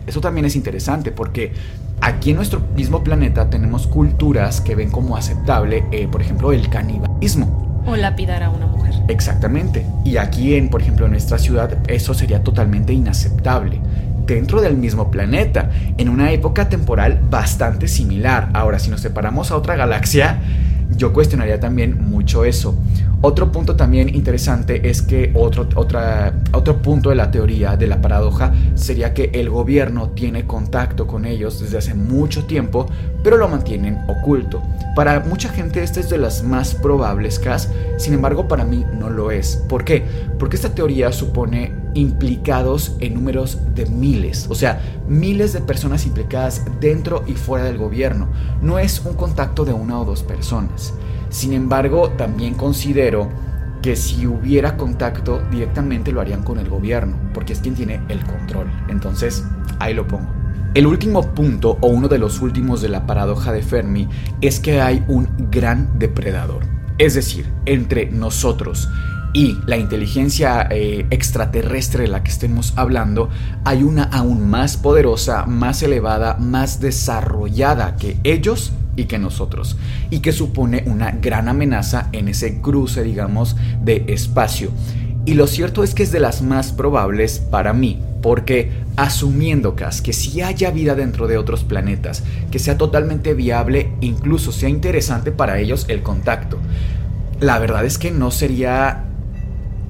Eso también es interesante porque aquí en nuestro mismo planeta tenemos culturas que ven como aceptable, eh, por ejemplo, el canibalismo. O lapidar a una mujer. Exactamente. Y aquí, en, por ejemplo, en nuestra ciudad, eso sería totalmente inaceptable dentro del mismo planeta, en una época temporal bastante similar. Ahora, si nos separamos a otra galaxia, yo cuestionaría también mucho eso. Otro punto también interesante es que otro, otra, otro punto de la teoría de la paradoja sería que el gobierno tiene contacto con ellos desde hace mucho tiempo, pero lo mantienen oculto. Para mucha gente esta es de las más probables, Cas, sin embargo para mí no lo es. ¿Por qué? Porque esta teoría supone implicados en números de miles, o sea, miles de personas implicadas dentro y fuera del gobierno. No es un contacto de una o dos personas. Sin embargo, también considero que si hubiera contacto directamente lo harían con el gobierno, porque es quien tiene el control. Entonces, ahí lo pongo. El último punto, o uno de los últimos de la paradoja de Fermi, es que hay un gran depredador. Es decir, entre nosotros y la inteligencia eh, extraterrestre de la que estemos hablando, hay una aún más poderosa, más elevada, más desarrollada que ellos y que nosotros, y que supone una gran amenaza en ese cruce, digamos, de espacio. Y lo cierto es que es de las más probables para mí, porque asumiendo que si haya vida dentro de otros planetas, que sea totalmente viable, incluso sea interesante para ellos el contacto, la verdad es que no sería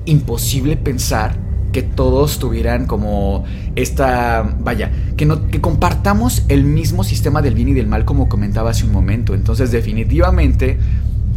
imposible pensar que todos tuvieran como esta, vaya, que, no, que compartamos el mismo sistema del bien y del mal como comentaba hace un momento. Entonces definitivamente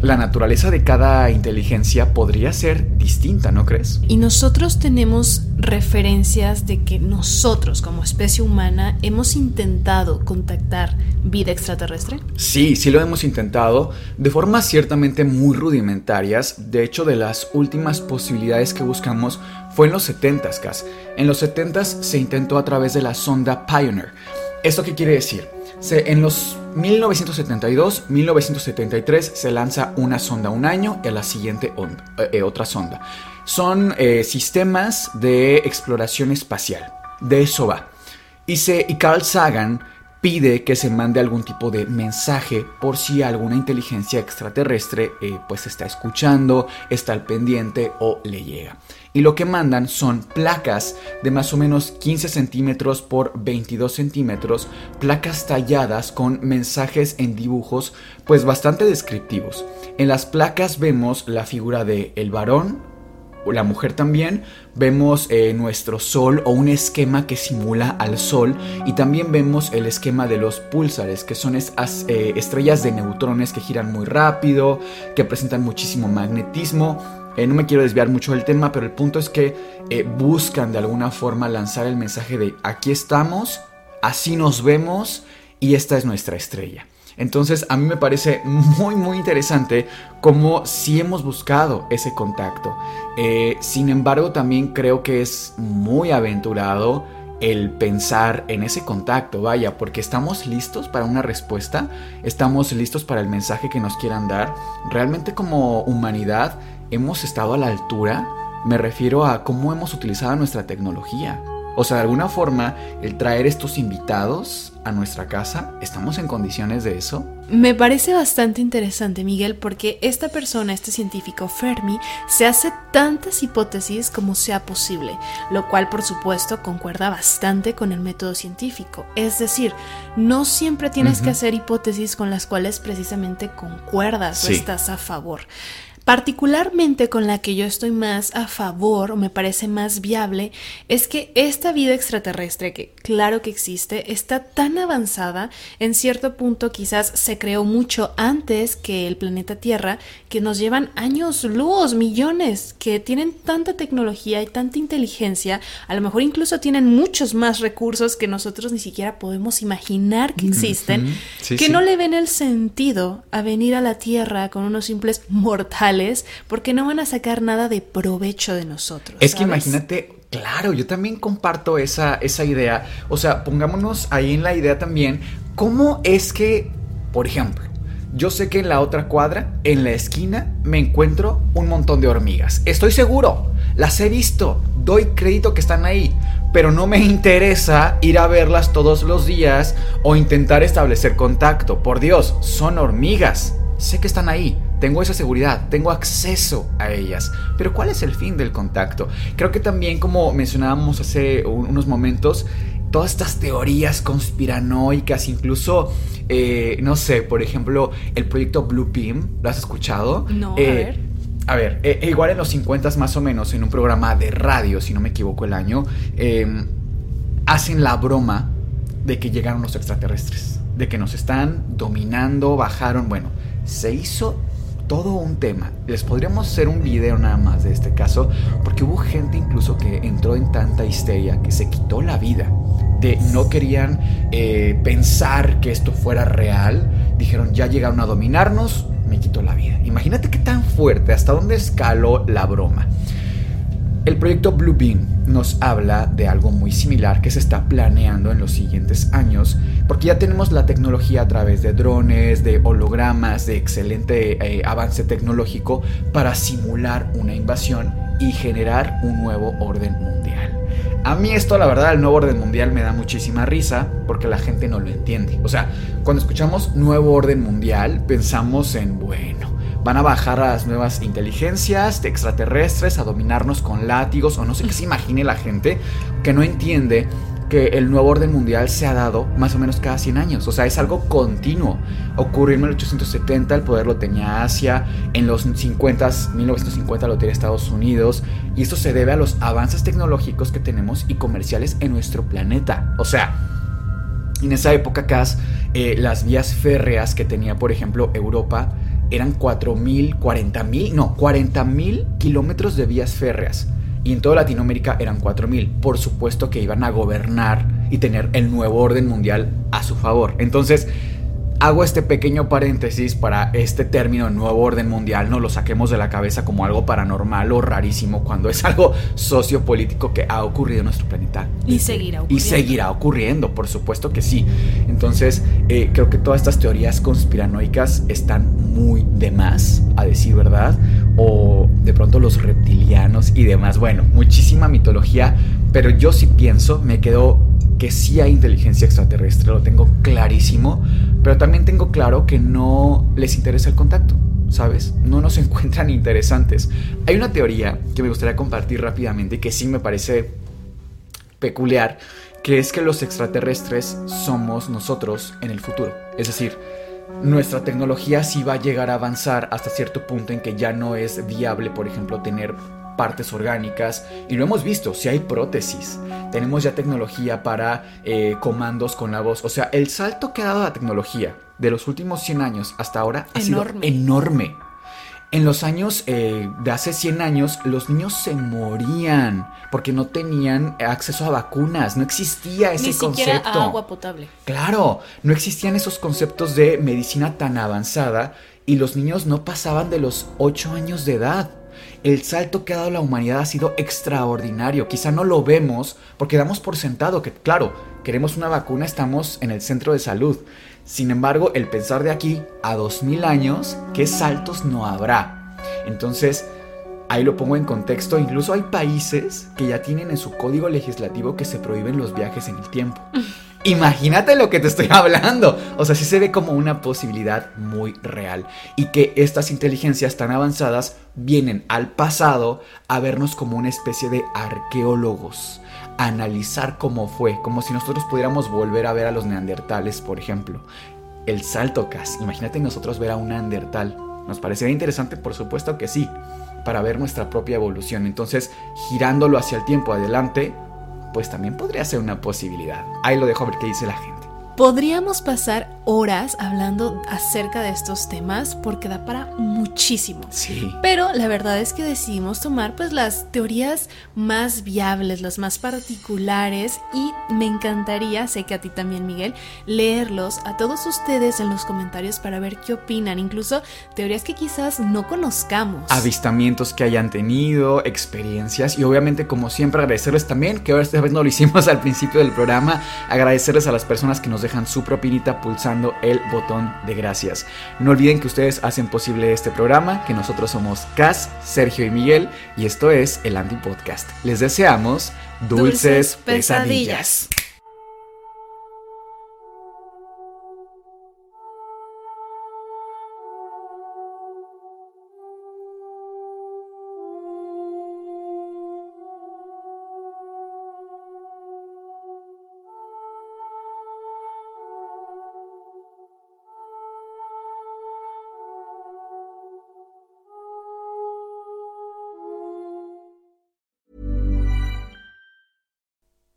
la naturaleza de cada inteligencia podría ser distinta, ¿no crees? Y nosotros tenemos referencias de que nosotros como especie humana hemos intentado contactar vida extraterrestre. Sí, sí lo hemos intentado, de formas ciertamente muy rudimentarias. De hecho, de las últimas posibilidades que buscamos fue en los 70s, En los 70s se intentó a través de la sonda Pioneer. ¿Esto qué quiere decir? en los 1972, 1973 se lanza una sonda un año y a la siguiente eh, otra sonda. Son eh, sistemas de exploración espacial. De eso va. Y, se, y Carl Sagan pide que se mande algún tipo de mensaje por si alguna inteligencia extraterrestre eh, pues está escuchando, está al pendiente o le llega. Y lo que mandan son placas de más o menos 15 centímetros por 22 centímetros, placas talladas con mensajes en dibujos pues bastante descriptivos. En las placas vemos la figura de el varón, la mujer también, vemos eh, nuestro sol o un esquema que simula al sol y también vemos el esquema de los púlsares, que son eh, estrellas de neutrones que giran muy rápido, que presentan muchísimo magnetismo. Eh, no me quiero desviar mucho del tema, pero el punto es que buscan de alguna forma lanzar el mensaje de aquí estamos, así nos vemos y esta es nuestra estrella. Entonces a mí me parece muy muy interesante como si hemos buscado ese contacto. Eh, sin embargo también creo que es muy aventurado el pensar en ese contacto, vaya, porque estamos listos para una respuesta, estamos listos para el mensaje que nos quieran dar. Realmente como humanidad hemos estado a la altura, me refiero a cómo hemos utilizado nuestra tecnología. O sea, de alguna forma, el traer estos invitados a nuestra casa, ¿estamos en condiciones de eso? Me parece bastante interesante, Miguel, porque esta persona, este científico Fermi, se hace tantas hipótesis como sea posible, lo cual por supuesto concuerda bastante con el método científico. Es decir, no siempre tienes que hacer hipótesis con las cuales precisamente concuerdas o estás a favor. Particularmente con la que yo estoy más a favor o me parece más viable es que esta vida extraterrestre, que claro que existe, está tan avanzada, en cierto punto quizás se creó mucho antes que el planeta Tierra, que nos llevan años luz, millones, que tienen tanta tecnología y tanta inteligencia, a lo mejor incluso tienen muchos más recursos que nosotros ni siquiera podemos imaginar que existen, que no le ven el sentido a venir a la Tierra con unos simples mortales porque no van a sacar nada de provecho de nosotros. Es que imagínate, claro, yo también comparto esa, esa idea. O sea, pongámonos ahí en la idea también, ¿cómo es que, por ejemplo, yo sé que en la otra cuadra, en la esquina, me encuentro un montón de hormigas. Estoy seguro, las he visto, doy crédito que están ahí, pero no me interesa ir a verlas todos los días o intentar establecer contacto. Por Dios, son hormigas. Sé que están ahí, tengo esa seguridad, tengo acceso a ellas. Pero ¿cuál es el fin del contacto? Creo que también, como mencionábamos hace unos momentos, todas estas teorías conspiranoicas, incluso, eh, no sé, por ejemplo, el proyecto Blue Beam, ¿lo has escuchado? No, a eh, ver. A ver, eh, igual en los 50 más o menos, en un programa de radio, si no me equivoco el año, em, hacen la broma de que llegaron los extraterrestres, de que nos están dominando, bajaron, bueno, se hizo todo un tema. Les podríamos hacer un video nada más de este caso, porque hubo gente incluso que entró en tanta histeria que se quitó la vida. De no querían eh, pensar que esto fuera real. Dijeron, ya llegaron a dominarnos, me quitó la vida. Imagínate qué tan fuerte, hasta dónde escaló la broma. El proyecto Blue Beam nos habla de algo muy similar que se está planeando en los siguientes años, porque ya tenemos la tecnología a través de drones, de hologramas, de excelente eh, avance tecnológico para simular una invasión y generar un nuevo orden mundial. A mí esto, la verdad, el nuevo orden mundial me da muchísima risa porque la gente no lo entiende. O sea, cuando escuchamos nuevo orden mundial, pensamos en, bueno, van a bajar a las nuevas inteligencias de extraterrestres a dominarnos con látigos o no sé qué se imagine la gente que no entiende que el nuevo orden mundial se ha dado más o menos cada 100 años. O sea, es algo continuo. Ocurrió en 1870, el poder lo tenía Asia, en los 50, 1950 lo tenía Estados Unidos, y esto se debe a los avances tecnológicos que tenemos y comerciales en nuestro planeta. O sea, en esa época, Cas, eh, las vías férreas que tenía, por ejemplo, Europa, eran 4.000, 40.000, no, 40.000 kilómetros de vías férreas. Y en toda Latinoamérica eran 4.000. Por supuesto que iban a gobernar y tener el nuevo orden mundial a su favor. Entonces, Hago este pequeño paréntesis para este término nuevo orden mundial, no lo saquemos de la cabeza como algo paranormal o rarísimo cuando es algo sociopolítico que ha ocurrido en nuestro planeta. Y seguirá ocurriendo. Y seguirá ocurriendo, por supuesto que sí. Entonces, eh, creo que todas estas teorías conspiranoicas están muy de más, a decir verdad, o de pronto los reptilianos y demás. Bueno, muchísima mitología, pero yo sí pienso, me quedo que sí hay inteligencia extraterrestre, lo tengo clarísimo, pero también tengo claro que no les interesa el contacto, ¿sabes? No nos encuentran interesantes. Hay una teoría que me gustaría compartir rápidamente que sí me parece peculiar, que es que los extraterrestres somos nosotros en el futuro. Es decir, nuestra tecnología sí va a llegar a avanzar hasta cierto punto en que ya no es viable, por ejemplo, tener partes orgánicas y lo hemos visto, si hay prótesis, tenemos ya tecnología para eh, comandos con la voz, o sea, el salto que ha dado la tecnología de los últimos 100 años hasta ahora ha sido enorme. En los años eh, de hace 100 años, los niños se morían porque no tenían acceso a vacunas, no existía ese Ni concepto. agua potable. Claro, no existían esos conceptos de medicina tan avanzada y los niños no pasaban de los 8 años de edad. El salto que ha dado la humanidad ha sido extraordinario. Quizá no lo vemos porque damos por sentado que, claro, queremos una vacuna, estamos en el centro de salud. Sin embargo, el pensar de aquí a 2000 años, ¿qué saltos no habrá? Entonces, ahí lo pongo en contexto. Incluso hay países que ya tienen en su código legislativo que se prohíben los viajes en el tiempo. Imagínate lo que te estoy hablando. O sea, sí se ve como una posibilidad muy real. Y que estas inteligencias tan avanzadas vienen al pasado a vernos como una especie de arqueólogos. A analizar cómo fue. Como si nosotros pudiéramos volver a ver a los neandertales, por ejemplo. El salto Cas. Imagínate nosotros ver a un neandertal. ¿Nos parecería interesante? Por supuesto que sí. Para ver nuestra propia evolución. Entonces, girándolo hacia el tiempo adelante, pues también podría ser una posibilidad. Ahí lo dejo a ver qué dice la gente. Podríamos pasar horas hablando acerca de estos temas porque da para muchísimo. Sí. Pero la verdad es que decidimos tomar pues las teorías más viables, las más particulares y me encantaría, sé que a ti también Miguel, leerlos a todos ustedes en los comentarios para ver qué opinan, incluso teorías que quizás no conozcamos. Avistamientos que hayan tenido, experiencias y obviamente como siempre agradecerles también, que ahora esta vez no lo hicimos al principio del programa, agradecerles a las personas que nos dejan su propinita pulsando el botón de gracias. No olviden que ustedes hacen posible este programa, que nosotros somos Cas, Sergio y Miguel, y esto es el Anti Podcast. Les deseamos dulces, Dulces pesadillas. pesadillas.